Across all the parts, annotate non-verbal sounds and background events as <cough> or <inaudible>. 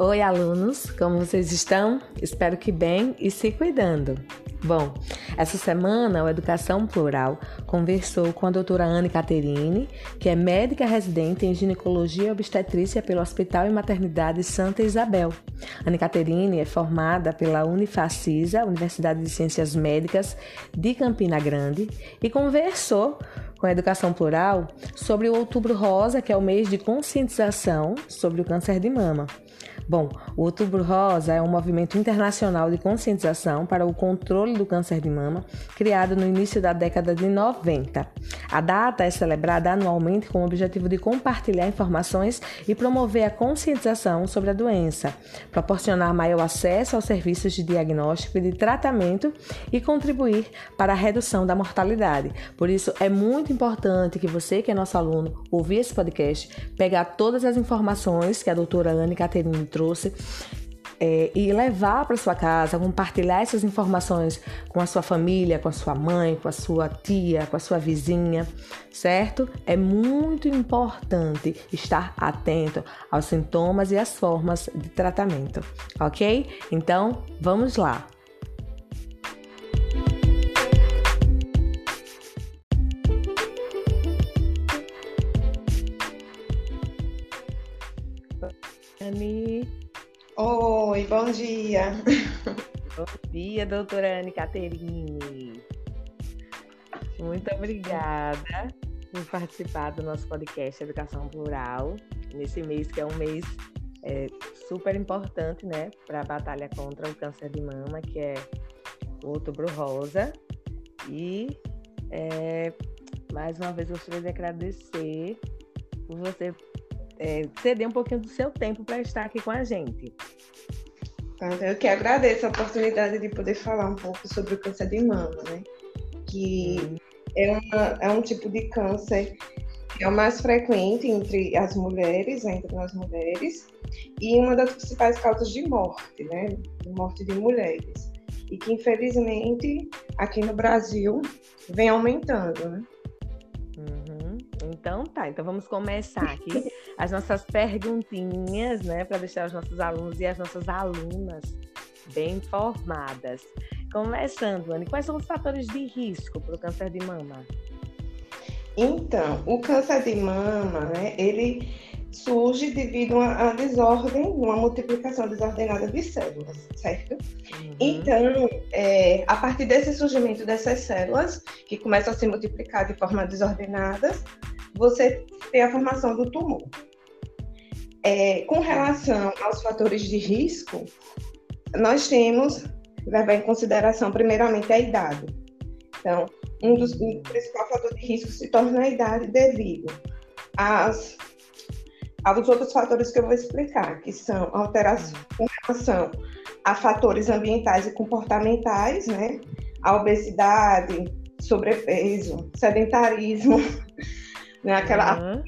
Oi, alunos, como vocês estão? Espero que bem e se cuidando. Bom, essa semana o Educação Plural conversou com a doutora Anne Caterine, que é médica residente em ginecologia e obstetrícia pelo Hospital e Maternidade Santa Isabel. Anne Caterine é formada pela Unifacisa, Universidade de Ciências Médicas de Campina Grande, e conversou com a Educação Plural sobre o Outubro Rosa, que é o mês de conscientização sobre o câncer de mama. Bom, o Outubro Rosa é um movimento internacional de conscientização para o controle do câncer de mama, criado no início da década de 90. A data é celebrada anualmente com o objetivo de compartilhar informações e promover a conscientização sobre a doença, proporcionar maior acesso aos serviços de diagnóstico e de tratamento e contribuir para a redução da mortalidade. Por isso, é muito importante que você, que é nosso aluno, ouvir esse podcast, pegar todas as informações que a doutora Anne Caterine trouxe é, e levar para sua casa, compartilhar essas informações com a sua família, com a sua mãe, com a sua tia, com a sua vizinha, certo? É muito importante estar atento aos sintomas e às formas de tratamento, ok? Então, vamos lá. Bom dia. Bom dia, doutora Anne Caterine. Muito obrigada por participar do nosso podcast Educação Plural, nesse mês que é um mês é, super importante, né, para a batalha contra o câncer de mama, que é o Outubro Rosa. E é, mais uma vez gostaria de agradecer por você é, ceder um pouquinho do seu tempo para estar aqui com a gente. Eu que agradeço a oportunidade de poder falar um pouco sobre o câncer de mama, né? Que é, uma, é um tipo de câncer que é o mais frequente entre as mulheres, entre as mulheres, e uma das principais causas de morte, né? De morte de mulheres. E que, infelizmente, aqui no Brasil, vem aumentando, né? Então tá, então vamos começar aqui as nossas perguntinhas, né, para deixar os nossos alunos e as nossas alunas bem informadas. Começando, Anne, quais são os fatores de risco para o câncer de mama? Então, o câncer de mama, né, ele surge devido a, a desordem, uma multiplicação desordenada de células, certo? Uhum. Então, é, a partir desse surgimento dessas células, que começam a se multiplicar de forma desordenada, você tem a formação do tumor. É, com relação aos fatores de risco, nós temos levar em consideração, primeiramente, a idade. Então, um dos um principais fatores de risco se torna a idade devido às, aos outros fatores que eu vou explicar, que são alterações com relação a fatores ambientais e comportamentais, né? A obesidade, sobrepeso, sedentarismo, né? Aquela uhum.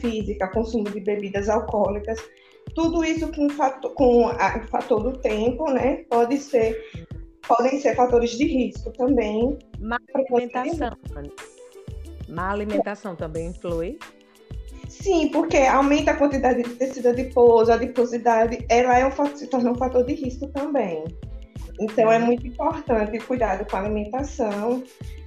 física, consumo de bebidas alcoólicas, tudo isso com, fator, com a, o fator do tempo, né? Pode ser, podem ser fatores de risco também. Má alimentação. Má alimentação também influi? Sim, porque aumenta a quantidade de tecido adiposo, a adiposidade, ela é um, se torna um fator de risco também. Então, é muito importante cuidado com a alimentação,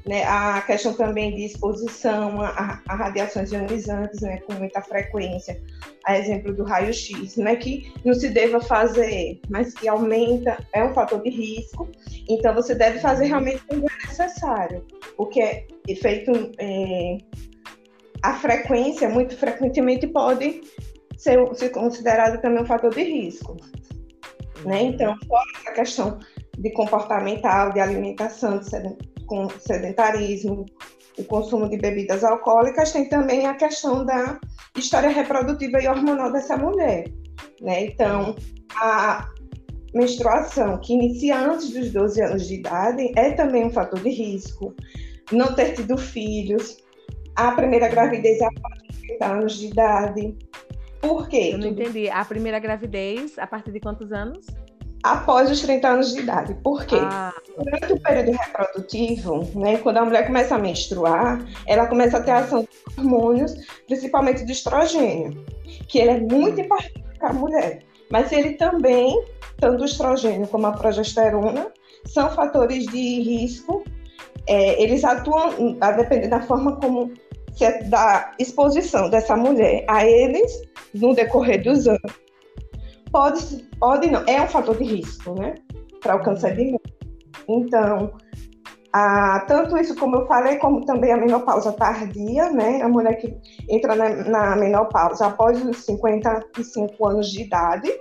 né? a questão também de exposição a, a radiações ionizantes né? com muita frequência, a exemplo do raio-x, né? que não se deva fazer, mas que aumenta, é um fator de risco, então você deve fazer realmente quando é necessário, porque é feito é, a frequência, muito frequentemente, pode ser, ser considerado também um fator de risco. Né? Então, fora essa questão de comportamental, de alimentação, de sedentarismo, o consumo de bebidas alcoólicas, tem também a questão da história reprodutiva e hormonal dessa mulher. Né? Então, a menstruação que inicia antes dos 12 anos de idade é também um fator de risco. Não ter tido filhos, a primeira gravidez após 30 anos de idade. Por quê? Eu não entendi. A primeira gravidez, a partir de quantos anos? Após os 30 anos de idade. Por quê? Ah. Durante o período reprodutivo, né, quando a mulher começa a menstruar, ela começa a ter ação de hormônios, principalmente do estrogênio, que ele é muito importante para a mulher. Mas ele também, tanto o estrogênio como a progesterona, são fatores de risco. É, eles atuam, a depender da forma como é da exposição dessa mulher a eles no decorrer dos anos. Pode, pode não, é um fator de risco, né? Para o câncer de mama. Então, a, tanto isso como eu falei, como também a menopausa tardia, né? A mulher que entra na, na menopausa após os 55 anos de idade,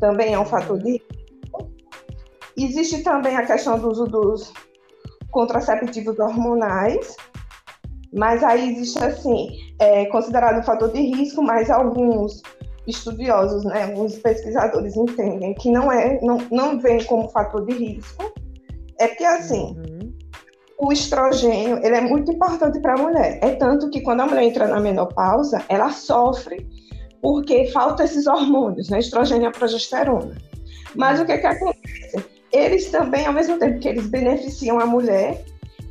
também é um fator de risco. Existe também a questão do uso dos contraceptivos hormonais, mas aí existe assim, é considerado um fator de risco, mas alguns estudiosos, né, alguns pesquisadores entendem que não é, não, não vem como fator de risco. É porque assim, uhum. o estrogênio, ele é muito importante para a mulher. É tanto que quando a mulher entra na menopausa, ela sofre porque falta esses hormônios, né, estrogênio e a progesterona. Mas o que que acontece? Eles também, ao mesmo tempo que eles beneficiam a mulher,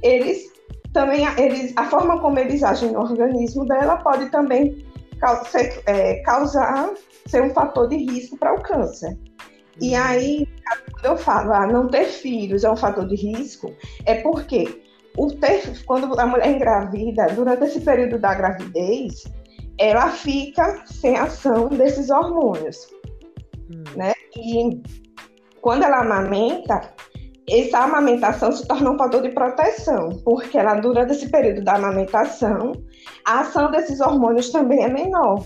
eles também eles, a forma como eles agem no organismo dela pode também ser, é, causar ser um fator de risco para o câncer. E uhum. aí, quando eu falo, ah, não ter filhos é um fator de risco, é porque o ter, quando a mulher engravida, durante esse período da gravidez, ela fica sem ação desses hormônios, hum. né? E quando ela amamenta, essa amamentação se torna um fator de proteção, porque ela, durante esse período da amamentação, a ação desses hormônios também é menor.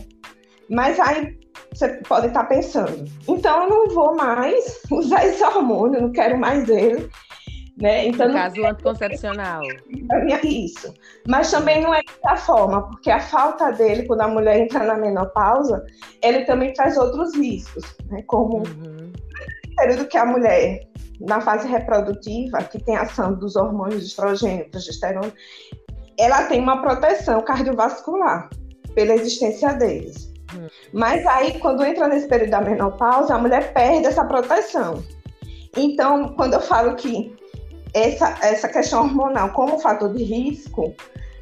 Mas aí você pode estar pensando, então eu não vou mais <laughs> usar esse hormônio, não quero mais ele. Né? Então, no caso quero... anticoncepcional. Isso. Mas também não é dessa forma, porque a falta dele, quando a mulher entra na menopausa, ele também traz outros riscos, né? como uhum. o período que a mulher na fase reprodutiva, que tem ação dos hormônios de estrogênio, progesterona, ela tem uma proteção cardiovascular pela existência deles. Hum. Mas aí, quando entra nesse período da menopausa, a mulher perde essa proteção. Então, quando eu falo que essa, essa questão hormonal como fator de risco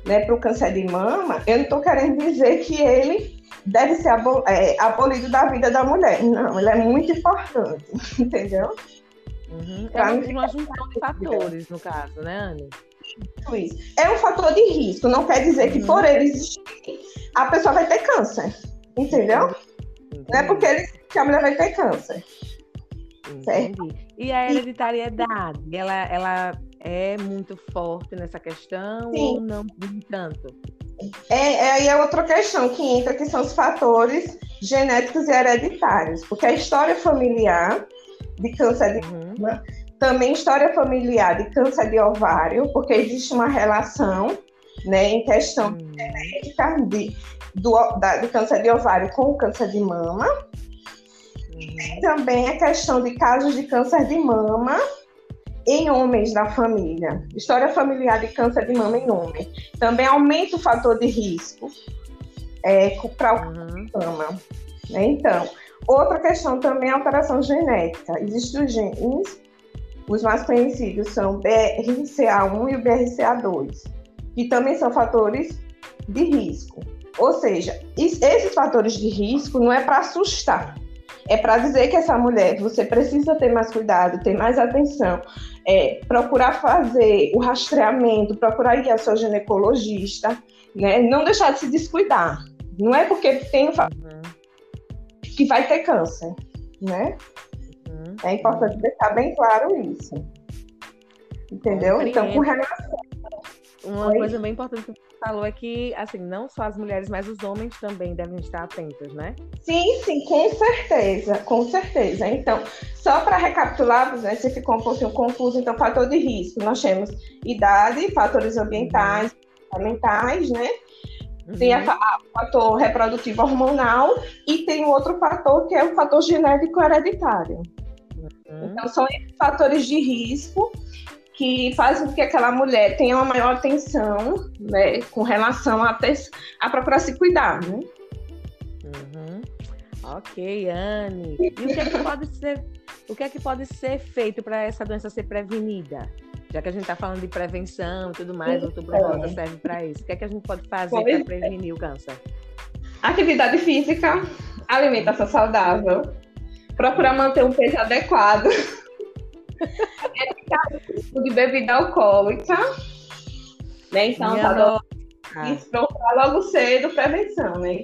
né, para o câncer de mama, eu não estou querendo dizer que ele deve ser é, abolido da vida da mulher. Não, ele é muito importante, <laughs> entendeu? Uhum. É uma junção de fatores, no caso, né, Anne? É um fator de risco, não quer dizer que por uhum. ele existir, a pessoa vai ter câncer. Entendeu? Entendi. Não é porque ele, que a mulher vai ter câncer. Certo? E a hereditariedade, ela, ela é muito forte nessa questão Sim. ou não tanto? É, é, aí é outra questão que entra, que são os fatores genéticos e hereditários, porque a história familiar de câncer de uhum. mama, também história familiar de câncer de ovário, porque existe uma relação né, em questão uhum. genética de, do, da, do câncer de ovário com o câncer de mama. Uhum. E também a questão de casos de câncer de mama em homens da família. História familiar de câncer de mama em homem. Também aumenta o fator de risco é, para o câncer de mama. Né? Então, Outra questão também é alteração genética. Existem os genes, os mais conhecidos são o BRCA1 e o BRCA2, que também são fatores de risco. Ou seja, esses fatores de risco não é para assustar, é para dizer que essa mulher, você precisa ter mais cuidado, ter mais atenção, é, procurar fazer o rastreamento, procurar ir ao seu ginecologista, né? não deixar de se descuidar. Não é porque tem um que vai ter câncer, né? Uhum. É importante deixar bem claro isso. Entendeu? Então, com relação. Uma Oi? coisa bem importante que você falou é que, assim, não só as mulheres, mas os homens também devem estar atentos, né? Sim, sim, com certeza, com certeza. Então, só para recapitular, né, se ficou um pouquinho confuso, então, fator de risco, nós temos idade, fatores ambientais, fundamentais, né? Uhum. Tem o fator reprodutivo hormonal e tem outro fator que é o fator genético hereditário. Uhum. Então, são esses fatores de risco que fazem com que aquela mulher tenha uma maior atenção né, com relação a, ter, a procurar se cuidar. Né? Uhum. Ok, Anne. E o que, é que pode ser, o que é que pode ser feito para essa doença ser prevenida? Já que a gente está falando de prevenção e tudo mais, o outubro rosa serve para isso. O que é que a gente pode fazer para é. prevenir o câncer? Atividade física, alimentação saudável, procurar manter um peso adequado. <laughs> Evitar de bebida alcoólica. Né? Então, tá isso procurar logo cedo, prevenção, né?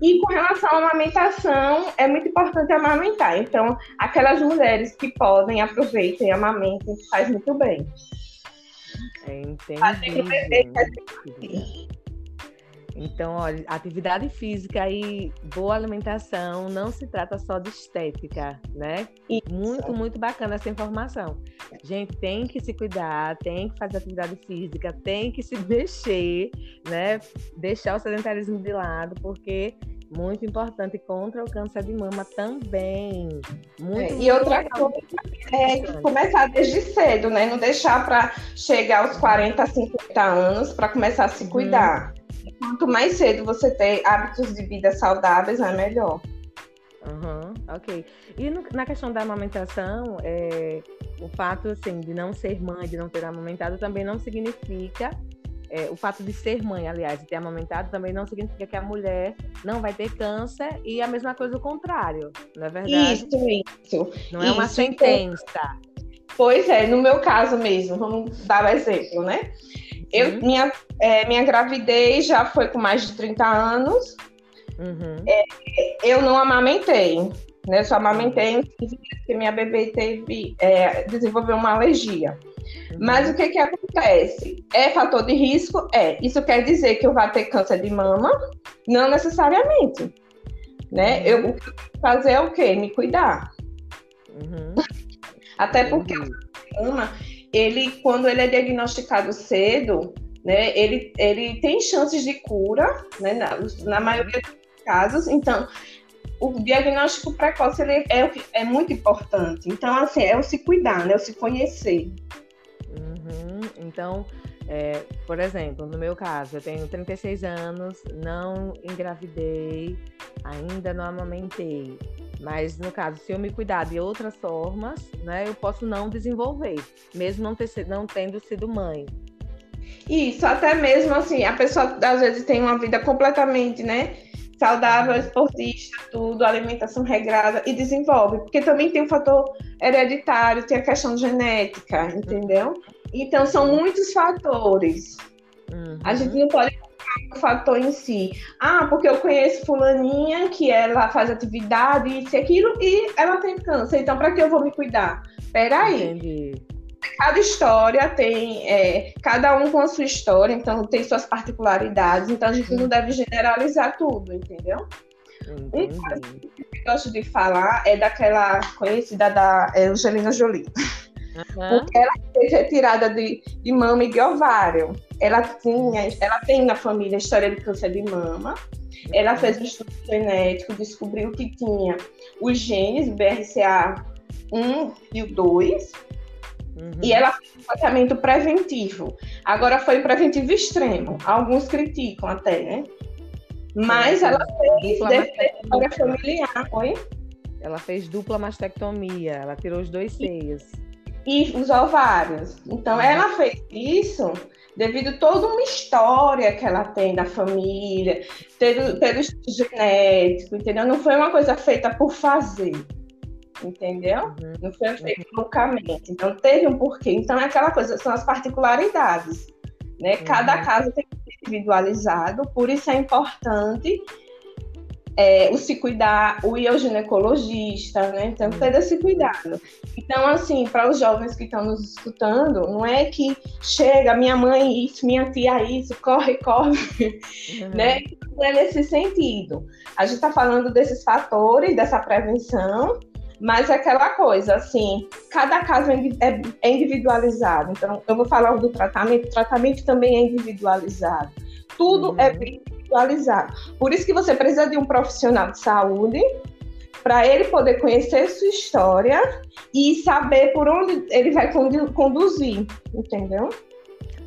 E com relação à amamentação, é muito importante amamentar. Então, aquelas mulheres que podem, aproveitem amamentem, faz muito bem. Entendi. Então, olha, atividade física e boa alimentação não se trata só de estética, né? Isso. Muito, muito bacana essa informação. Gente, tem que se cuidar, tem que fazer atividade física, tem que se <laughs> mexer, né? Deixar o sedentarismo de lado, porque muito importante contra o câncer de mama também. Muito, é, e outra coisa é começar desde cedo, né? Não deixar para chegar aos 40, 50 anos para começar a se cuidar. Hum. Quanto mais cedo você ter hábitos de vida saudáveis, é melhor. Uhum, ok. E no, na questão da amamentação, é, o fato assim, de não ser mãe, de não ter amamentado, também não significa é, o fato de ser mãe, aliás, de ter amamentado, também não significa que a mulher não vai ter câncer e a mesma coisa o contrário, não é verdade? Isso, isso. Não é isso, uma sentença. Pois é, no meu caso mesmo, vamos dar o um exemplo, né? Eu, uhum. minha, é, minha gravidez já foi com mais de 30 anos. Uhum. É, eu não amamentei, né? Eu só amamentei uhum. porque minha bebê teve, é, desenvolveu uma alergia. Mas o que, que acontece? É fator de risco? É. Isso quer dizer que eu vou ter câncer de mama? Não necessariamente. Né? Eu, o que eu que fazer é o quê? Me cuidar. Uhum. <laughs> Até porque mama, ele, quando ele é diagnosticado cedo, né, ele, ele tem chances de cura, né, na, na maioria dos casos. Então, o diagnóstico precoce ele é, é muito importante. Então, assim, é o se cuidar, né? É o se conhecer. Uhum. Então, é, por exemplo, no meu caso, eu tenho 36 anos, não engravidei, ainda não amamentei. Mas, no caso, se eu me cuidar de outras formas, né, eu posso não desenvolver, mesmo não, ter, não tendo sido mãe. Isso, até mesmo assim, a pessoa às vezes tem uma vida completamente, né? saudável, esportista, tudo, alimentação regrada e desenvolve. Porque também tem o fator hereditário, tem a questão genética, entendeu? Então são muitos fatores. Uhum. A gente não pode o fator em si. Ah, porque eu conheço fulaninha que ela faz atividade, isso e aquilo, e ela tem câncer. Então, para que eu vou me cuidar? Peraí. Entendi cada história tem, é, cada um com a sua história, então tem suas particularidades, então a gente não deve generalizar tudo, entendeu? Entendi. Um caso que eu gosto de falar é daquela conhecida da Angelina Jolie. Uhum. Porque ela fez retirada de, de mama e de ovário. Ela tinha, ela tem na família história de câncer de mama. Ela fez um estudo genético, descobriu que tinha os genes BRCA1 e o 2, Uhum. E ela fez um tratamento preventivo. Agora foi um preventivo extremo. Alguns criticam até, né? Mas ela fez história familiar. Oi? Ela fez dupla mastectomia. Ela tirou os dois seios. E os ovários. Então, uhum. ela fez isso devido a toda uma história que ela tem da família, pelo, pelo genético, entendeu? Não foi uma coisa feita por fazer entendeu? Uhum. Não foi feito loucamente. Então teve um porquê. Então é aquela coisa, são as particularidades. Né? Uhum. Cada caso tem que ser individualizado, por isso é importante é, o se cuidar, o ir ao ginecologista, né? Então, ter esse cuidado. Então, assim, para os jovens que estão nos escutando, não é que chega minha mãe isso, minha tia isso, corre, corre, uhum. né? Não é nesse sentido. A gente está falando desses fatores, dessa prevenção, mas é aquela coisa, assim, cada caso é, é, é individualizado. Então, eu vou falar do tratamento, o tratamento também é individualizado. Tudo é uhum. é individualizado. Por isso que você precisa de um profissional de saúde para ele poder conhecer sua história e saber por onde ele vai conduzir, entendeu?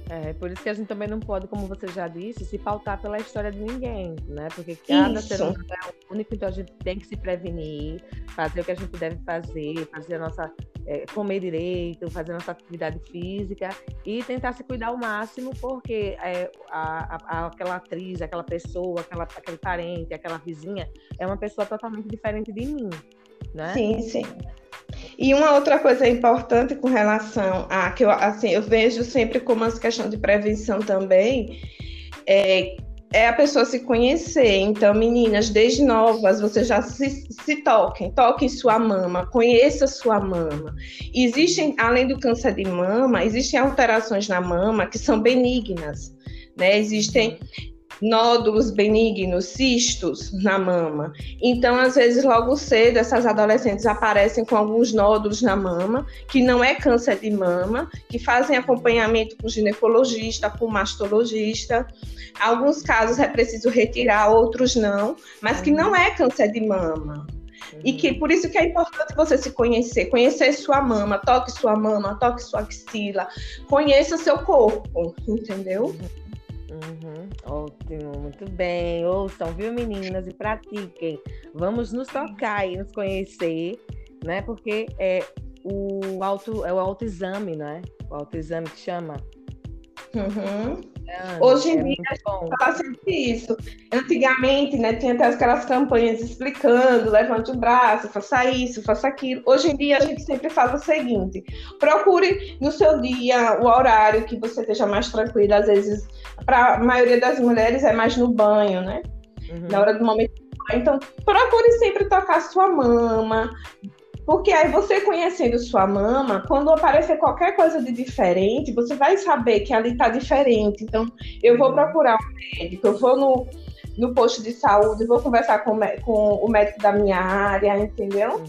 É, por isso que a gente também não pode, como você já disse, se pautar pela história de ninguém, né? Porque cada isso. ser humano é único, então a gente tem que se prevenir, fazer o que a gente deve fazer, fazer a nossa. É, comer direito, fazer a nossa atividade física e tentar se cuidar ao máximo, porque é, a, a, aquela atriz, aquela pessoa, aquela, aquele parente, aquela vizinha é uma pessoa totalmente diferente de mim. né? Sim, sim. E uma outra coisa importante com relação a que eu assim eu vejo sempre como uma questão de prevenção também é, é a pessoa se conhecer. Então, meninas, desde novas, vocês já se, se toquem, toquem sua mama, conheça sua mama. Existem, além do câncer de mama, existem alterações na mama que são benignas. Né? Existem nódulos benignos, cistos na mama. Então, às vezes, logo cedo, essas adolescentes aparecem com alguns nódulos na mama, que não é câncer de mama, que fazem acompanhamento com ginecologista, com mastologista. Alguns casos é preciso retirar, outros não, mas que não é câncer de mama. E que por isso que é importante você se conhecer, conhecer sua mama, toque sua mama, toque sua axila, conheça seu corpo, entendeu? Uhum, ótimo, muito bem. Ouçam, viu, meninas? E pratiquem. Vamos nos tocar e nos conhecer, né? Porque é o auto, é o autoexame, né? O autoexame que chama. Uhum. Hoje em é dia a gente fala sempre isso. Antigamente, né, tinha até aquelas campanhas explicando, levante o braço, faça isso, faça aquilo. Hoje em dia a gente sempre fala o seguinte: procure no seu dia o horário que você esteja mais tranquilo. Às vezes, para a maioria das mulheres é mais no banho, né? Uhum. Na hora do momento então, procure sempre tocar sua mama, porque aí você conhecendo sua mama, quando aparecer qualquer coisa de diferente, você vai saber que ali está diferente. Então, eu vou procurar um médico, eu vou no, no posto de saúde, vou conversar com, com o médico da minha área, entendeu?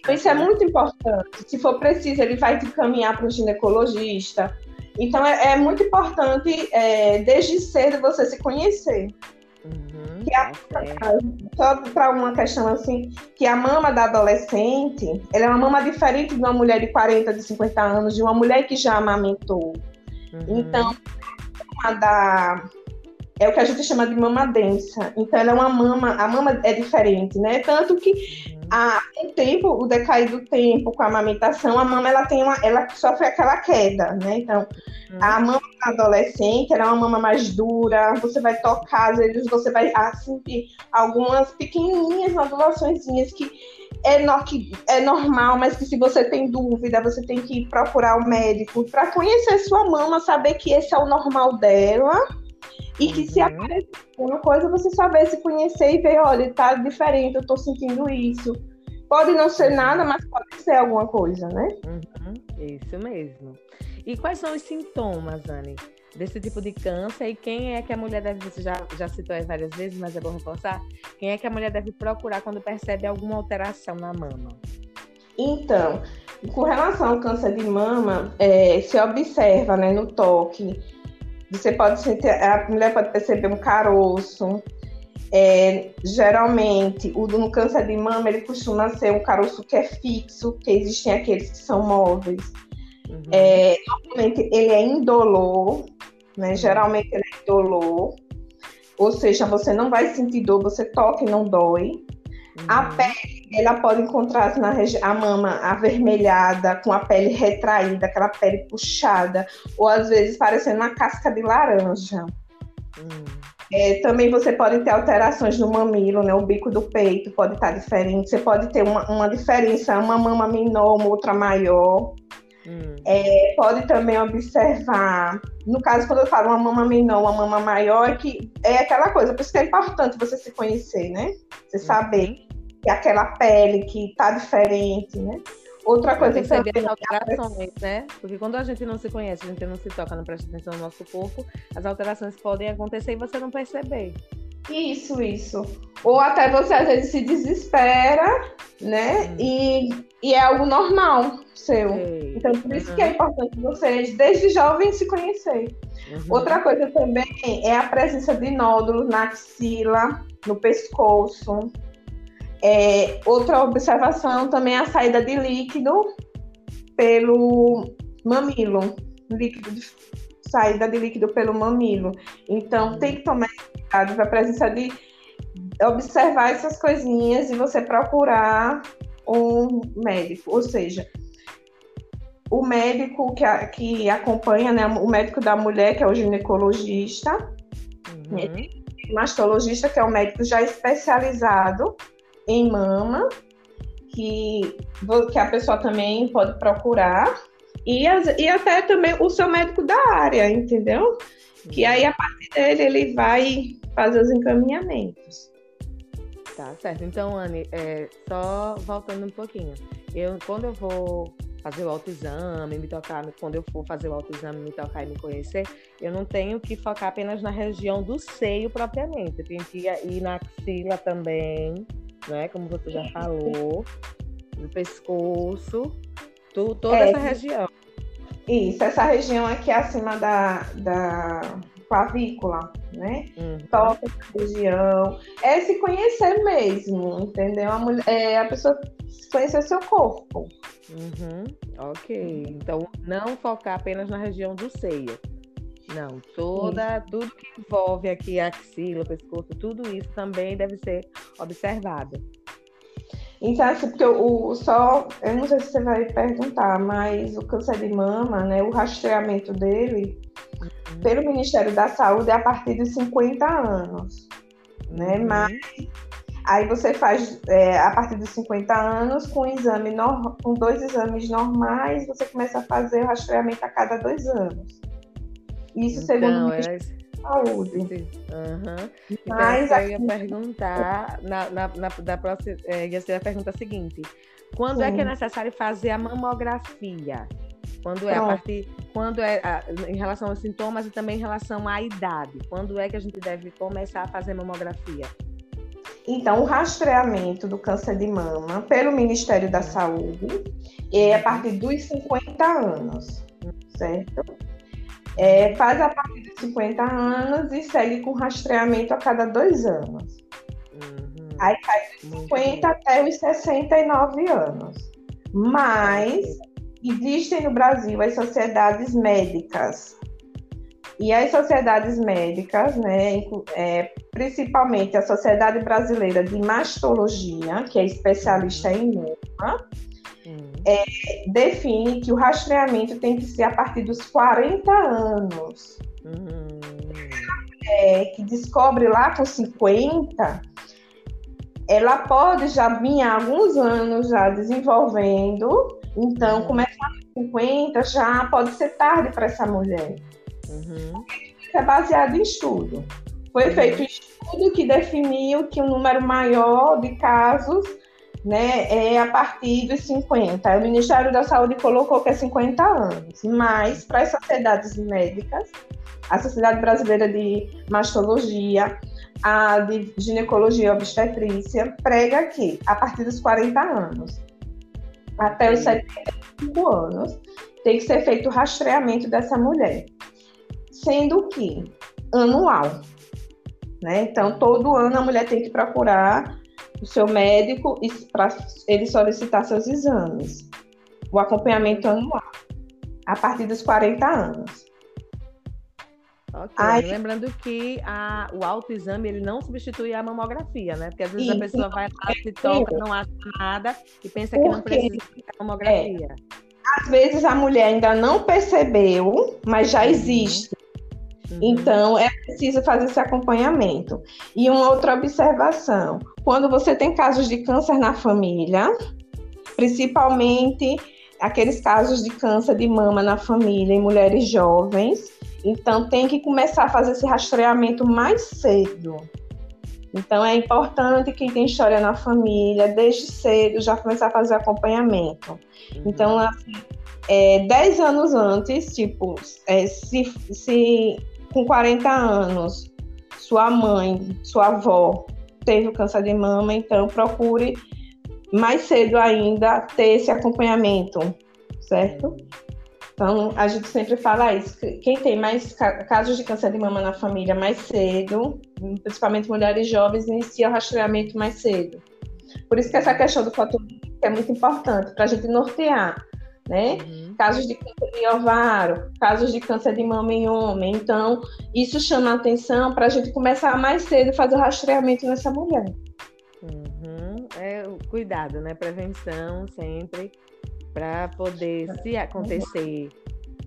Então, isso é muito importante. Se for preciso, ele vai te caminhar para o ginecologista. Então, é, é muito importante, é, desde cedo, você se conhecer. Uhum, que a, tá só para uma questão assim, que a mama da adolescente, ela é uma mama diferente de uma mulher de 40, de 50 anos, de uma mulher que já amamentou. Uhum. Então, a da é o que a gente chama de mama densa. Então, ela é uma mama, a mama é diferente, né? Tanto que a, com o tempo, o decair do tempo, com a amamentação, a mama ela tem uma, ela sofre aquela queda, né? Então. A mama adolescente, ela é uma mama mais dura, você vai tocar, às vezes você vai sentir algumas pequenininhas nodulações que é, no, que é normal, mas que se você tem dúvida, você tem que procurar o médico para conhecer sua mama, saber que esse é o normal dela e que se uhum. aparecer alguma coisa, você saber se conhecer e ver, olha, tá diferente, eu tô sentindo isso. Pode não ser nada, mas pode ser alguma coisa, né? Uhum, isso mesmo. E quais são os sintomas, Anne, desse tipo de câncer? E quem é que a mulher deve, você já, já citou aí várias vezes, mas é bom reforçar, quem é que a mulher deve procurar quando percebe alguma alteração na mama? Então, com relação ao câncer de mama, é, se observa né, no toque você pode sentir, a mulher pode perceber um caroço. É, geralmente, o no câncer de mama, ele costuma ser um caroço que é fixo, que existem aqueles que são móveis. Uhum. É, normalmente, ele é indolor, né? Uhum. Geralmente, ele é indolor. Ou seja, você não vai sentir dor, você toca e não dói. Uhum. A pele, ela pode encontrar na a mama avermelhada, com a pele retraída, aquela pele puxada, ou às vezes parecendo uma casca de laranja. Uhum. É, também você pode ter alterações no mamilo, né? O bico do peito pode estar diferente. Você pode ter uma, uma diferença, uma mama menor, uma outra maior. Hum. É, pode também observar, no caso, quando eu falo uma mama menor, uma mama maior, é que é aquela coisa, por isso que é importante você se conhecer, né? Você uhum. saber que aquela pele que tá diferente, né? Outra coisa que também... as alterações, né? Porque quando a gente não se conhece, a gente não se toca, não presta atenção no nosso corpo, as alterações podem acontecer e você não perceber. Isso, isso. Ou até você às vezes se desespera, né? E, e é algo normal seu. Sei. Então, por isso uhum. que é importante vocês, desde jovens, se conhecer. Uhum. Outra coisa também é a presença de nódulos na axila, no pescoço. É, outra observação também é a saída de líquido pelo mamilo. Líquido de, saída de líquido pelo mamilo. Então, tem que tomar com a presença de observar essas coisinhas e você procurar um médico. Ou seja, o médico que, a, que acompanha, né, o médico da mulher, que é o ginecologista, uhum. o mastologista, que é o médico já especializado em mama, que, que a pessoa também pode procurar e, e até também o seu médico da área, entendeu? Que aí a partir dele ele vai fazer os encaminhamentos. Tá certo. Então, Anne, é, só voltando um pouquinho. Eu, quando eu vou fazer o autoexame, me tocar, quando eu for fazer o autoexame, me tocar e me conhecer, eu não tenho que focar apenas na região do seio propriamente. Eu tenho que ir na axila também, né? Como você já falou, no pescoço, tu, toda é, essa região. Isso, essa região aqui acima da, da clavícula, né? Uhum. Toca essa região. É se conhecer mesmo, entendeu? A, mulher, é, a pessoa conhecer seu corpo. Uhum. Ok. Então, não focar apenas na região do seio. Não, toda, isso. tudo que envolve aqui a axila, pescoço, tudo isso também deve ser observado. Então, assim, porque o, só, eu não sei se você vai perguntar, mas o câncer de mama, né, o rastreamento dele, uhum. pelo Ministério da Saúde, é a partir dos 50 anos, né, uhum. mas aí você faz, é, a partir dos 50 anos, com, exame no, com dois exames normais, você começa a fazer o rastreamento a cada dois anos. Isso então, segundo o Ministério saúde. Uhum. Mas então, eu ia perguntar, na, na, na, da próxima, é, ia ser a pergunta seguinte: quando Sim. é que é necessário fazer a mamografia? Quando é a partir, quando é a, em relação aos sintomas e também em relação à idade? Quando é que a gente deve começar a fazer mamografia? Então, o rastreamento do câncer de mama pelo Ministério da Saúde é a partir dos 50 anos, certo? É, faz a 50 anos e segue com rastreamento a cada dois anos. Uhum. Aí faz dos 50 até os 69 anos. Mas existem no Brasil as sociedades médicas. E as sociedades médicas, né, é, principalmente a Sociedade Brasileira de Mastologia, que é especialista em mama, é, define que o rastreamento tem que ser a partir dos 40 anos. Uhum. É, que descobre lá com 50, ela pode já vir há alguns anos já desenvolvendo, então uhum. começar com 50 já pode ser tarde para essa mulher. Uhum. Isso é baseado em estudo. Foi uhum. feito estudo que definiu que um número maior de casos né, é a partir dos 50. O Ministério da Saúde colocou que é 50 anos, mas para as sociedades médicas, a Sociedade Brasileira de Mastologia, a de Ginecologia e Obstetrícia, prega que a partir dos 40 anos até os 75 anos tem que ser feito o rastreamento dessa mulher, sendo que anual. Né? Então, todo ano a mulher tem que procurar o seu médico para ele solicitar seus exames. O acompanhamento anual, a partir dos 40 anos. Ok, Aí, lembrando que a, o autoexame ele não substitui a mamografia, né? Porque às vezes a pessoa vai lá, se toca, não acha nada e pensa que não precisa de mamografia. É, às vezes a mulher ainda não percebeu, mas já uhum. existe. Uhum. Então, é preciso fazer esse acompanhamento. E uma outra observação: quando você tem casos de câncer na família, principalmente aqueles casos de câncer de mama na família em mulheres jovens, então tem que começar a fazer esse rastreamento mais cedo. Então é importante quem tem história na família, desde cedo, já começar a fazer acompanhamento. Uhum. Então, assim, é, 10 anos antes, tipo, é, se, se com 40 anos, sua mãe, sua avó teve o câncer de mama, então procure mais cedo ainda ter esse acompanhamento, certo? Então, a gente sempre fala isso. Quem tem mais casos de câncer de mama na família mais cedo, principalmente mulheres jovens, inicia o rastreamento mais cedo. Por isso que essa questão do fator é muito importante, para a gente nortear né? Uhum. Casos de câncer de ovário, casos de câncer de mama em homem. Então, isso chama a atenção para a gente começar mais cedo fazer o rastreamento nessa mulher. Uhum. É cuidado, né? Prevenção sempre para poder, se acontecer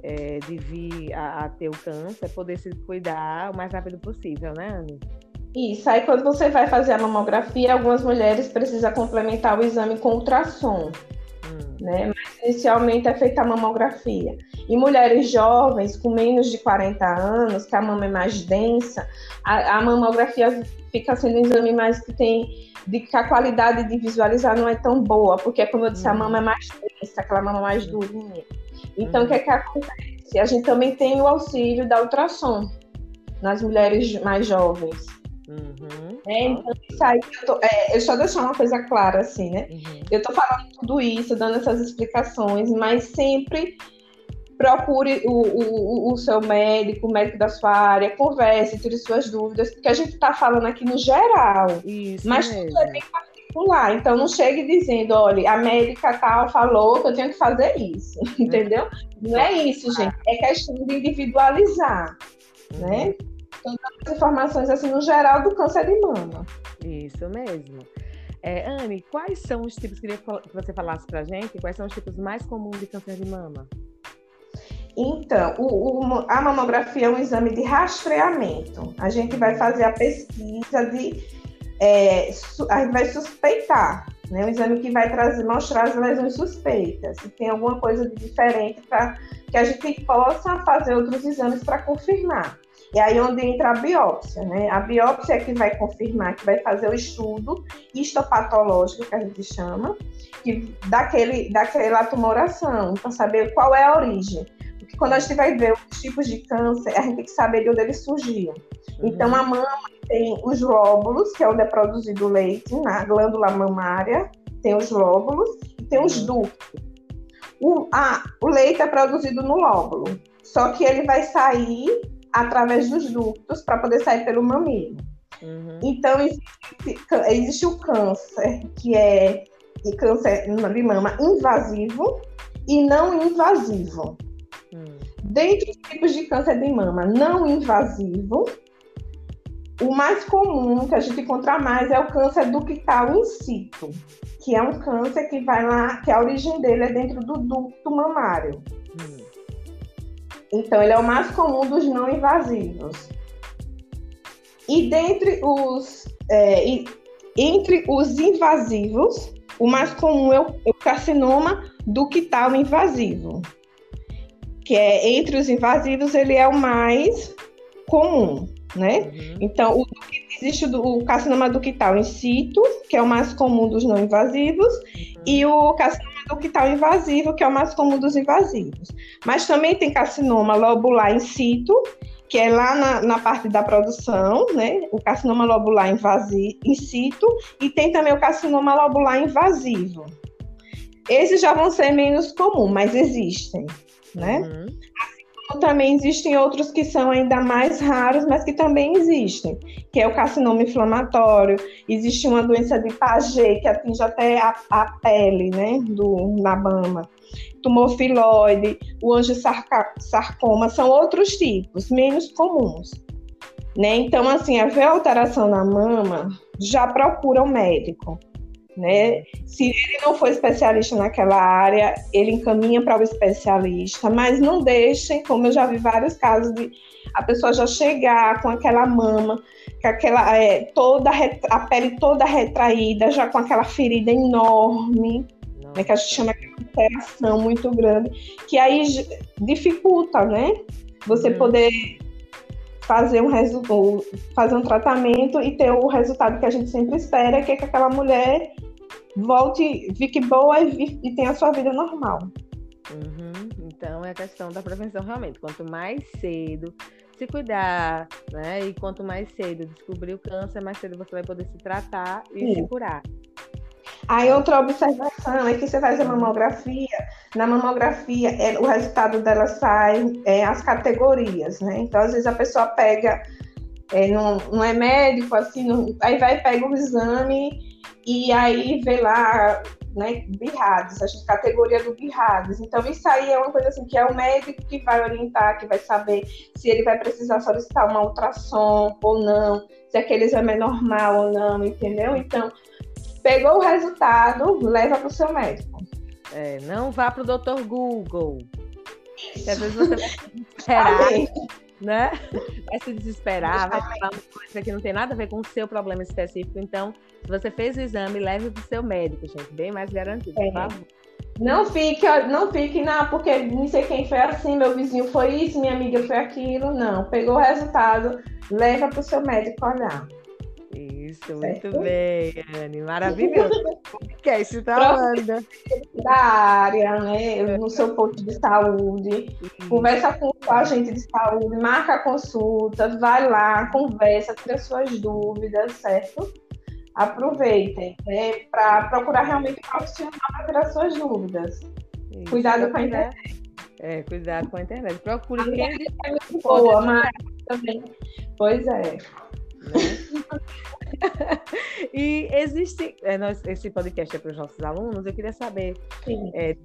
é, de vir a, a, ter o câncer, poder se cuidar o mais rápido possível, né, Anne? Isso, aí quando você vai fazer a mamografia, algumas mulheres precisam complementar o exame com ultrassom. Né? Mas inicialmente é feita a mamografia. Em mulheres jovens, com menos de 40 anos, que a mama é mais densa, a, a mamografia fica sendo um exame mais que tem de que a qualidade de visualizar não é tão boa, porque como eu disse, a hum. mama é mais densa, aquela mama mais durinha. Então, o que é que acontece? A gente também tem o auxílio da ultrassom nas mulheres mais jovens. Uhum. É, então, isso aí, eu, tô, é, eu só deixar uma coisa clara, assim, né? Uhum. Eu tô falando tudo isso, dando essas explicações, mas sempre procure o, o, o seu médico, o médico da sua área, converse, tire suas dúvidas, porque a gente está falando aqui no geral, isso mas mesmo. tudo é bem particular. Então não chegue dizendo, olha, a médica tal falou que eu tenho que fazer isso, <laughs> entendeu? Não é isso, gente. É questão de individualizar, né? As informações assim no geral do câncer de mama. Isso mesmo. É, Anne, quais são os tipos, queria que você falasse pra gente, quais são os tipos mais comuns de câncer de mama? Então, o, o, a mamografia é um exame de rastreamento. A gente vai fazer a pesquisa de. É, a gente vai suspeitar, né? Um exame que vai trazer, mostrar as lesões suspeitas, se tem alguma coisa de diferente para que a gente possa fazer outros exames para confirmar. E aí onde entra a biópsia, né? A biópsia é que vai confirmar, que vai fazer o estudo histopatológico, que a gente chama, que daquele, daquela tumoração, para saber qual é a origem. Porque quando a gente vai ver os tipos de câncer, a gente tem que saber de onde eles surgiam. Uhum. Então, a mama tem os lóbulos, que é onde é produzido o leite, na glândula mamária, tem os lóbulos, e tem os uhum. ductos. O, a, o leite é produzido no lóbulo, só que ele vai sair através dos ductos para poder sair pelo mamilo. Uhum. Então, existe, existe, o câncer, que é câncer de mama invasivo e não invasivo. Hum. Dentre os tipos de câncer de mama não invasivo, o mais comum que a gente encontra mais é o câncer ductal in situ, que é um câncer que vai lá, que a origem dele é dentro do ducto mamário. Hum. Então, ele é o mais comum dos não invasivos. E dentre os, é, e, entre os invasivos, o mais comum é o, é o carcinoma ductal invasivo que é entre os invasivos, ele é o mais comum, né? Uhum. Então, o, existe o, o carcinoma ductal in situ, que é o mais comum dos não invasivos, uhum. e o carcinoma ductal invasivo, que é o mais comum dos invasivos. Mas também tem carcinoma lobular in situ, que é lá na, na parte da produção, né? O carcinoma lobular invasi, in situ, e tem também o carcinoma lobular invasivo. Esses já vão ser menos comuns, mas existem né? Uhum. Também existem outros que são ainda mais raros, mas que também existem, que é o carcinoma inflamatório, existe uma doença de Paget que atinge até a, a pele, né, do, na mama, tumor filoide, o angiosarcoma, são outros tipos, menos comuns. Né? Então, assim, haver alteração na mama, já procura um médico né? Se ele não for especialista naquela área, ele encaminha para o especialista, mas não deixem, como eu já vi vários casos de a pessoa já chegar com aquela mama, com aquela é, toda a pele toda retraída, já com aquela ferida enorme, né, que a gente chama de alteração muito grande, que aí dificulta, né? Você hum. poder fazer um resultado, fazer um tratamento e ter o resultado que a gente sempre espera, que é que aquela mulher volte, fique boa e, e tenha a sua vida normal. Uhum. Então é a questão da prevenção realmente. Quanto mais cedo se cuidar, né? E quanto mais cedo descobrir o câncer, mais cedo você vai poder se tratar e Sim. se curar. Aí outra observação é que você faz a mamografia, na mamografia é, o resultado dela sai é, as categorias, né? Então às vezes a pessoa pega, é, não, não é médico, assim, não, aí vai pega o exame e aí vê lá, né, birrados, a categoria do birrados. Então, isso aí é uma coisa assim que é o médico que vai orientar, que vai saber se ele vai precisar solicitar uma ultrassom ou não, se aquele exame é normal ou não, entendeu? Então, pegou o resultado, leva para o seu médico. É, não vá para o Dr. Google. às vezes você vai né? <laughs> Vai se desesperar, vai falar uma coisa que não tem nada a ver com o seu problema específico. Então, se você fez o exame, leve para o seu médico, gente. Bem mais garantido, é. favor. Não fique, não fique, não, porque não sei quem foi assim, meu vizinho foi isso, minha amiga foi aquilo. Não, pegou o resultado, leva para o seu médico olhar. Isso, certo? muito bem, Anne. Maravilhoso. <laughs> que é isso, tá Wanda? Da área, né? No seu ponto de saúde. Isso. Conversa com o agente de saúde, marca a consulta, vai lá, conversa, tira suas dúvidas, certo? Aproveitem, né? Para procurar realmente um profissional para tirar suas dúvidas. Isso. Cuidado com a internet. É, cuidado com a internet. Procure a quem é muito boa, mas também. Pois é. Né? <laughs> e existe, é, nós, esse podcast é para os nossos alunos, eu queria saber, é,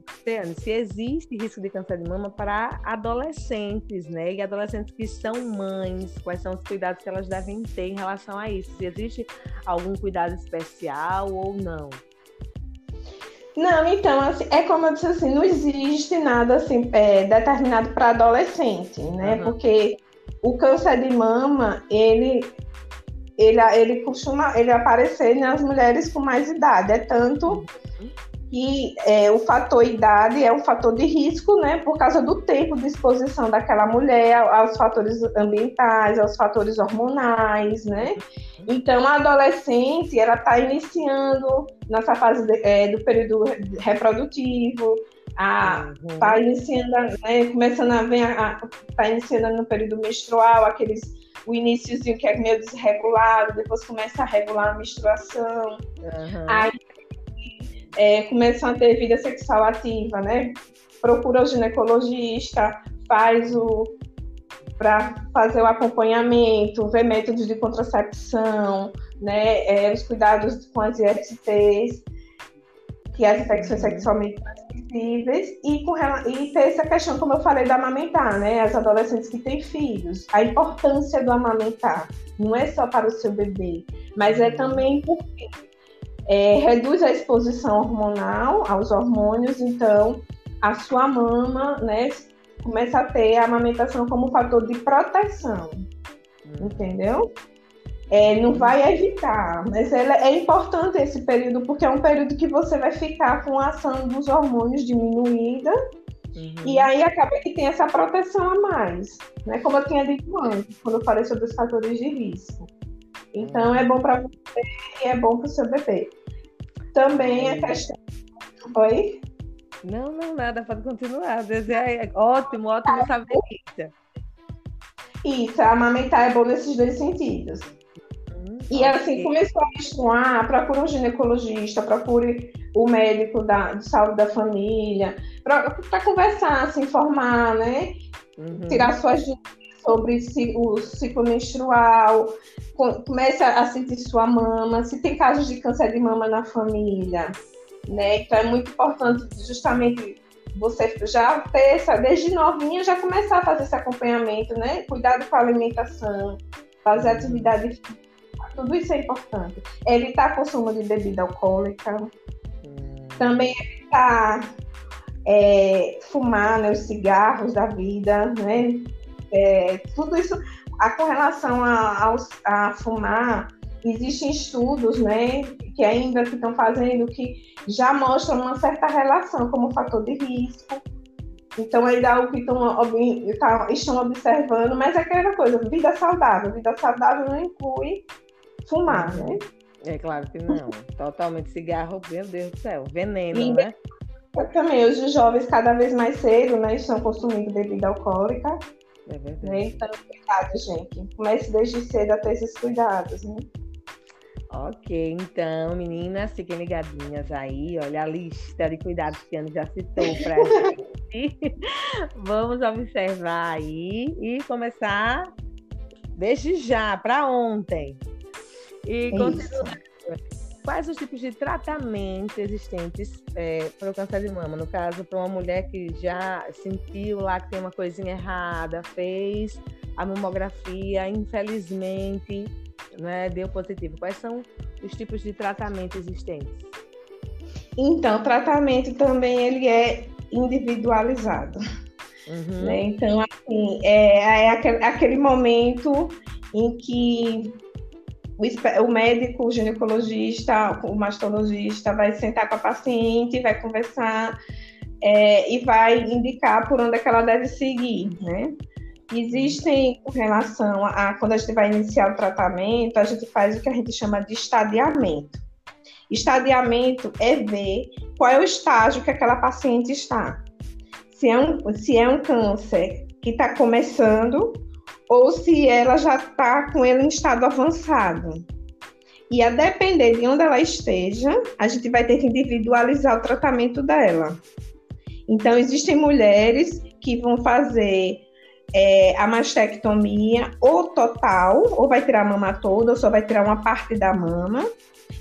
se existe risco de câncer de mama para adolescentes, né? E adolescentes que são mães, quais são os cuidados que elas devem ter em relação a isso? Se existe algum cuidado especial ou não? Não, então, assim, é como eu disse assim, não existe nada assim, é, determinado para adolescente, né? Uhum. Porque o câncer de mama, ele ele, ele costuma ele aparecer nas mulheres com mais idade. É tanto que é, o fator idade é um fator de risco, né, por causa do tempo de exposição daquela mulher aos fatores ambientais, aos fatores hormonais, né. Então, a adolescente, ela está iniciando nessa fase de, é, do período reprodutivo, está uhum. iniciando, né, começando a ver, está iniciando no período menstrual, aqueles o iníciozinho que é meio desregulado, depois começa a regular a menstruação. Uhum. Aí é, começam a ter vida sexual ativa, né? Procura o ginecologista, faz o para fazer o acompanhamento, ver métodos de contracepção, né? É, os cuidados com as ISTs, que é as infecções sexualmente transmissíveis, e, com, e ter essa questão, como eu falei, da amamentar, né? As adolescentes que têm filhos, a importância do amamentar. Não é só para o seu bebê, mas é também porque é, reduz a exposição hormonal aos hormônios, então a sua mama, né, começa a ter a amamentação como fator de proteção, hum. entendeu? É, não vai evitar, mas é importante esse período porque é um período que você vai ficar com a ação dos hormônios diminuída uhum. e aí acaba que tem essa proteção a mais, né? Como eu tinha dito antes, quando eu falei sobre os fatores de risco. Então uhum. é bom para você e é bom para o seu bebê. Também a questão. Oi? Não, não, nada, pode continuar. É ótimo, ótimo saber isso. Isso, amamentar é bom nesses dois sentidos. E assim, começou a menstruar, procure um ginecologista, procure o médico da, de saúde da família, para conversar, se informar, né? Uhum. Tirar suas dúvidas sobre o ciclo menstrual, comece a sentir sua mama, se tem casos de câncer de mama na família, né? Então é muito importante justamente você já ter essa, desde novinha, já começar a fazer esse acompanhamento, né? Cuidado com a alimentação, fazer atividade física tudo isso é importante. Evitar consumo de bebida alcoólica. Hum. Também evitar é, fumar, né, os cigarros da vida, né? É, tudo isso, a, com relação a, a, a fumar, existem estudos, né, que ainda estão fazendo que já mostram uma certa relação como fator de risco. Então, ainda é algo que estão, tá, estão observando, mas é aquela coisa, vida saudável. Vida saudável não inclui fumar, né? É claro que não. Totalmente cigarro, meu Deus do céu, veneno, e, né? Também, hoje os jovens cada vez mais cedo, né, estão consumindo bebida alcoólica. É verdade. Né? Então, cuidado, gente. Comece desde cedo a ter esses cuidados, né? Ok, então, meninas, fiquem ligadinhas aí. Olha a lista de cuidados que a Ana já citou para gente. <laughs> Vamos observar aí e começar desde já, para ontem. E continuando, quais os tipos de tratamento existentes é, para o câncer de mama? No caso, para uma mulher que já sentiu lá que tem uma coisinha errada, fez a mamografia, infelizmente, né, deu positivo. Quais são os tipos de tratamento existentes? Então, o tratamento também ele é individualizado. Uhum. Né? Então, assim, é, é aquele momento em que o, médico, o ginecologista, o mastologista vai sentar com a paciente, vai conversar é, e vai indicar por onde é que ela deve seguir, né? Existem, com relação a quando a gente vai iniciar o tratamento, a gente faz o que a gente chama de estadiamento. Estadiamento é ver qual é o estágio que aquela paciente está. Se é um, se é um câncer que está começando ou se ela já está com ele em estado avançado. E a depender de onde ela esteja, a gente vai ter que individualizar o tratamento dela. Então, existem mulheres que vão fazer é, a mastectomia ou total, ou vai tirar a mama toda, ou só vai tirar uma parte da mama.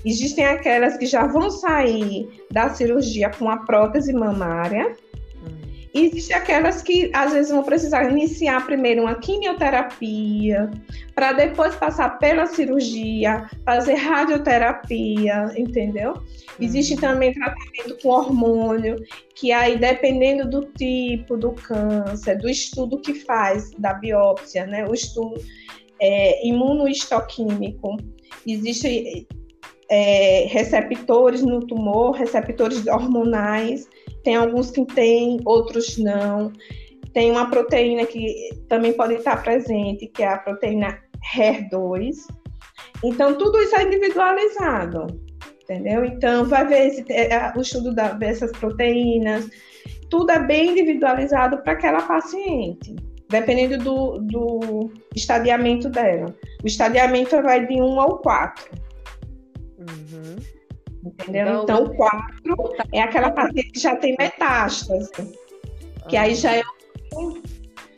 Existem aquelas que já vão sair da cirurgia com a prótese mamária. Existem aquelas que às vezes vão precisar iniciar primeiro uma quimioterapia, para depois passar pela cirurgia, fazer radioterapia, entendeu? Existe uhum. também tratamento com hormônio, que aí dependendo do tipo do câncer, do estudo que faz, da biópsia, né? O estudo é, imunohistoquímico, existem é, receptores no tumor, receptores hormonais tem alguns que tem, outros não. Tem uma proteína que também pode estar presente, que é a proteína HER2. Então, tudo isso é individualizado, entendeu? Então, vai ver esse, é, o estudo da, dessas proteínas, tudo é bem individualizado para aquela paciente, dependendo do, do estadiamento dela. O estadiamento vai de 1 ao 4. Entendeu? Então, o 4 é aquela paciente que já tem metástase, que aí já é,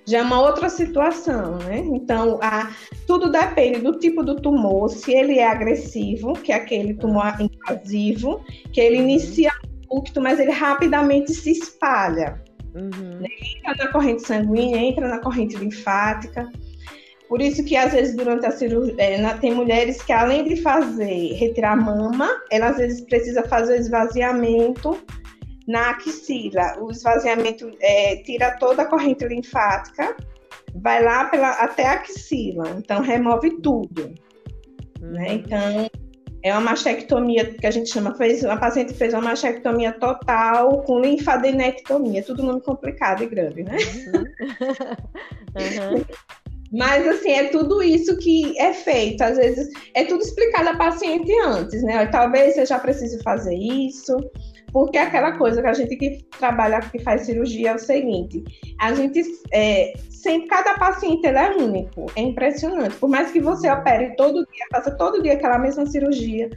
já é uma outra situação, né? Então, a, tudo depende do tipo do tumor, se ele é agressivo, que é aquele tumor invasivo, que ele uhum. inicia o ducto, mas ele rapidamente se espalha. Uhum. Né? Entra na corrente sanguínea, entra na corrente linfática. Por isso que às vezes durante a cirurgia é, tem mulheres que além de fazer retirar a mama, ela às vezes precisa fazer o esvaziamento na axila. O esvaziamento é, tira toda a corrente linfática, vai lá pela, até a axila, então remove tudo. Né? Uhum. Né? Então é uma mastectomia que a gente chama, fez, a paciente fez uma mastectomia total com linfadenectomia, tudo nome complicado e grande, né? Uhum. <laughs> uhum. Mas, assim, é tudo isso que é feito. Às vezes, é tudo explicado à paciente antes, né? Talvez você já precise fazer isso. Porque aquela coisa que a gente que trabalha, que faz cirurgia é o seguinte: a gente é, sempre, cada paciente ele é único, é impressionante. Por mais que você opere todo dia, faça todo dia aquela mesma cirurgia,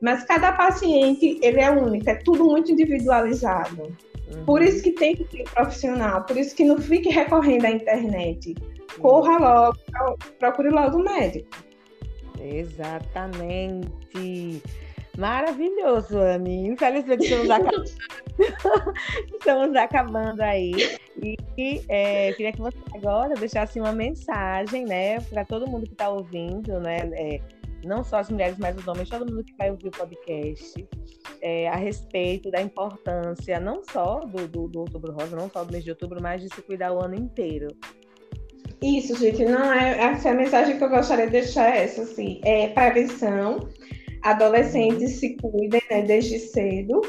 mas cada paciente ele é único, é tudo muito individualizado. Uhum. Por isso que tem que ser profissional, por isso que não fique recorrendo à internet corra logo, procure logo o médico. Exatamente. Maravilhoso, Anne. Infelizmente estamos acabando, <laughs> estamos acabando aí. E é, queria que você agora deixasse uma mensagem, né, para todo mundo que está ouvindo, né, é, não só as mulheres, mas os homens, todo mundo que vai ouvir o podcast, é, a respeito da importância não só do, do, do Outubro Rosa, não só do mês de outubro, mas de se cuidar o ano inteiro. Isso, gente, não é. Essa é a mensagem que eu gostaria de deixar é essa, assim, é prevenção. Adolescentes se cuidem né, desde cedo.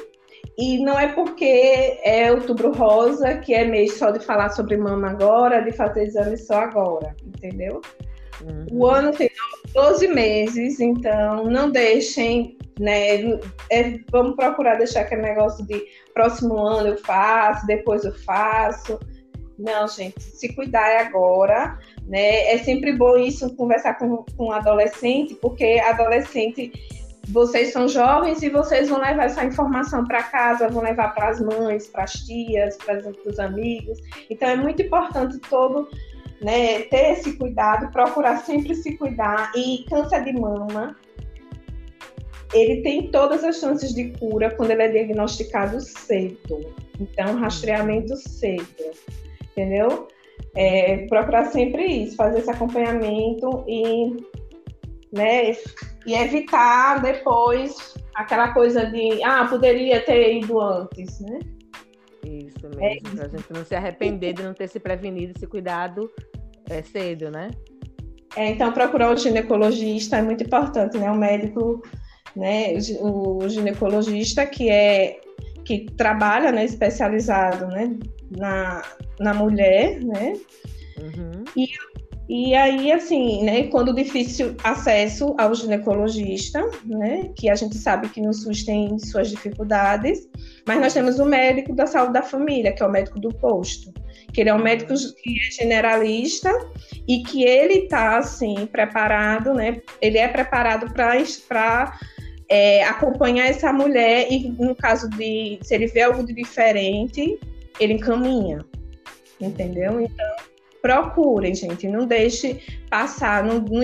E não é porque é outubro rosa que é mês só de falar sobre mama agora, de fazer exame só agora, entendeu? Uhum. O ano tem 12 meses, então não deixem, né? É, vamos procurar deixar aquele negócio de próximo ano eu faço, depois eu faço. Não, gente, se cuidar é agora, né? É sempre bom isso conversar com, com adolescente, porque adolescente, vocês são jovens e vocês vão levar essa informação para casa, vão levar para as mães, para as tias, para os amigos. Então é muito importante todo né, ter esse cuidado, procurar sempre se cuidar e câncer de mama ele tem todas as chances de cura quando ele é diagnosticado cedo. Então, rastreamento cedo entendeu? É, procurar sempre isso, fazer esse acompanhamento e, né, e evitar depois aquela coisa de, ah, poderia ter ido antes, né? Isso. Isso mesmo, é isso. pra gente não se arrepender de não ter se prevenido, se cuidado é, cedo, né? É, então, procurar o ginecologista é muito importante, né? O médico, né? O ginecologista que é que trabalha, né? Especializado, né? Na, na mulher, né? Uhum. E e aí, assim, né, quando difícil acesso ao ginecologista, né, que a gente sabe que no SUS tem suas dificuldades, mas nós temos o médico da saúde da família, que é o médico do posto, que ele é um médico que é generalista e que ele está, assim, preparado, né, ele é preparado para é, acompanhar essa mulher e, no caso de, se ele vê algo de diferente, ele encaminha, entendeu? Então, procurem, gente, não deixe passar, não, não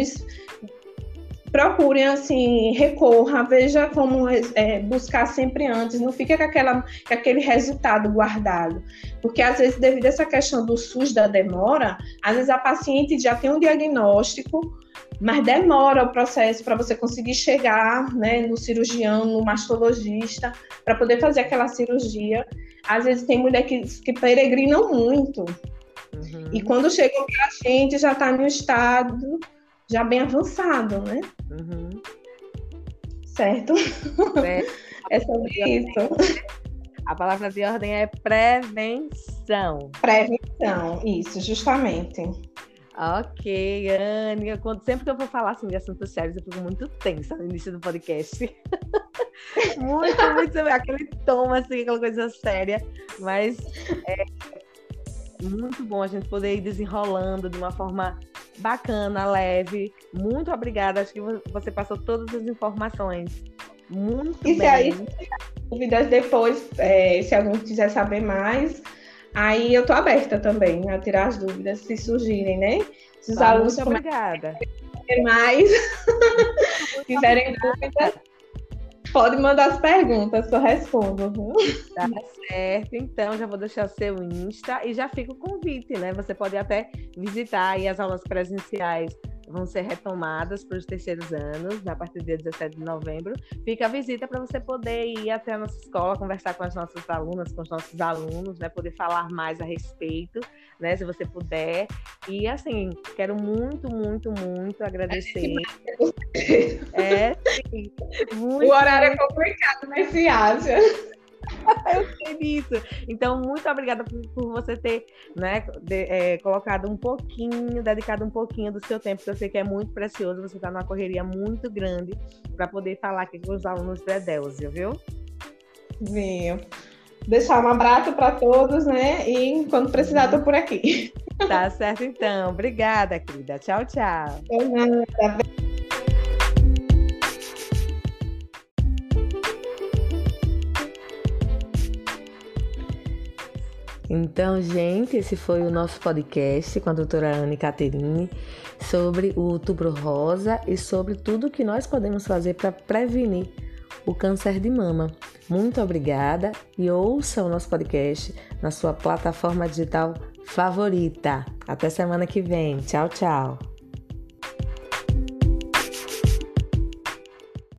procurem assim, recorra, veja como é, buscar sempre antes, não fique com, aquela, com aquele resultado guardado. Porque às vezes, devido a essa questão do SUS da demora, às vezes a paciente já tem um diagnóstico, mas demora o processo para você conseguir chegar né, no cirurgião, no mastologista, para poder fazer aquela cirurgia. Às vezes tem mulher que, que peregrinam muito, Uhum. E quando chegam para a gente, já está no estado já bem avançado, né? Uhum. Certo? <laughs> é sobre isso. A palavra de ordem é prevenção. Prevenção, isso, justamente. Ok, Anne. Quando, sempre que eu vou falar assim de assuntos sérios, eu fico muito tensa no início do podcast. <laughs> muito, muito. Aquele tom, assim, aquela coisa séria. Mas é, muito bom a gente poder ir desenrolando de uma forma bacana, leve. Muito obrigada. Acho que você passou todas as informações. Muito e bem. E aí, dúvidas depois, é, se alguém quiser saber mais, aí eu tô aberta também a tirar as dúvidas se surgirem, né? Se os ah, alunos muito obrigada. mais, <laughs> quiserem dúvidas, Pode mandar as perguntas eu respondo. Tá certo. Então, já vou deixar o seu Insta e já fica o convite, né? Você pode até visitar as aulas presenciais vão ser retomadas para os terceiros anos, a partir do dia 17 de novembro. Fica a visita para você poder ir até a nossa escola, conversar com as nossas alunas, com os nossos alunos, né? Poder falar mais a respeito, né? Se você puder. E assim, quero muito, muito, muito agradecer. É, sim. Muito, o horário é complicado, mas se acha. <laughs> eu sei disso. Então, muito obrigada por, por você ter né, de, é, colocado um pouquinho, dedicado um pouquinho do seu tempo, que eu sei que é muito precioso. Você está numa correria muito grande para poder falar aqui com os alunos do Edelzio, viu? Venho. Deixar um abraço para todos, né? E quando precisar, estou por aqui. Tá certo, então. Obrigada, querida. Tchau, tchau. De nada. Então, gente, esse foi o nosso podcast com a doutora Anne Caterine sobre o outubro rosa e sobre tudo que nós podemos fazer para prevenir o câncer de mama. Muito obrigada e ouça o nosso podcast na sua plataforma digital favorita. Até semana que vem. Tchau, tchau.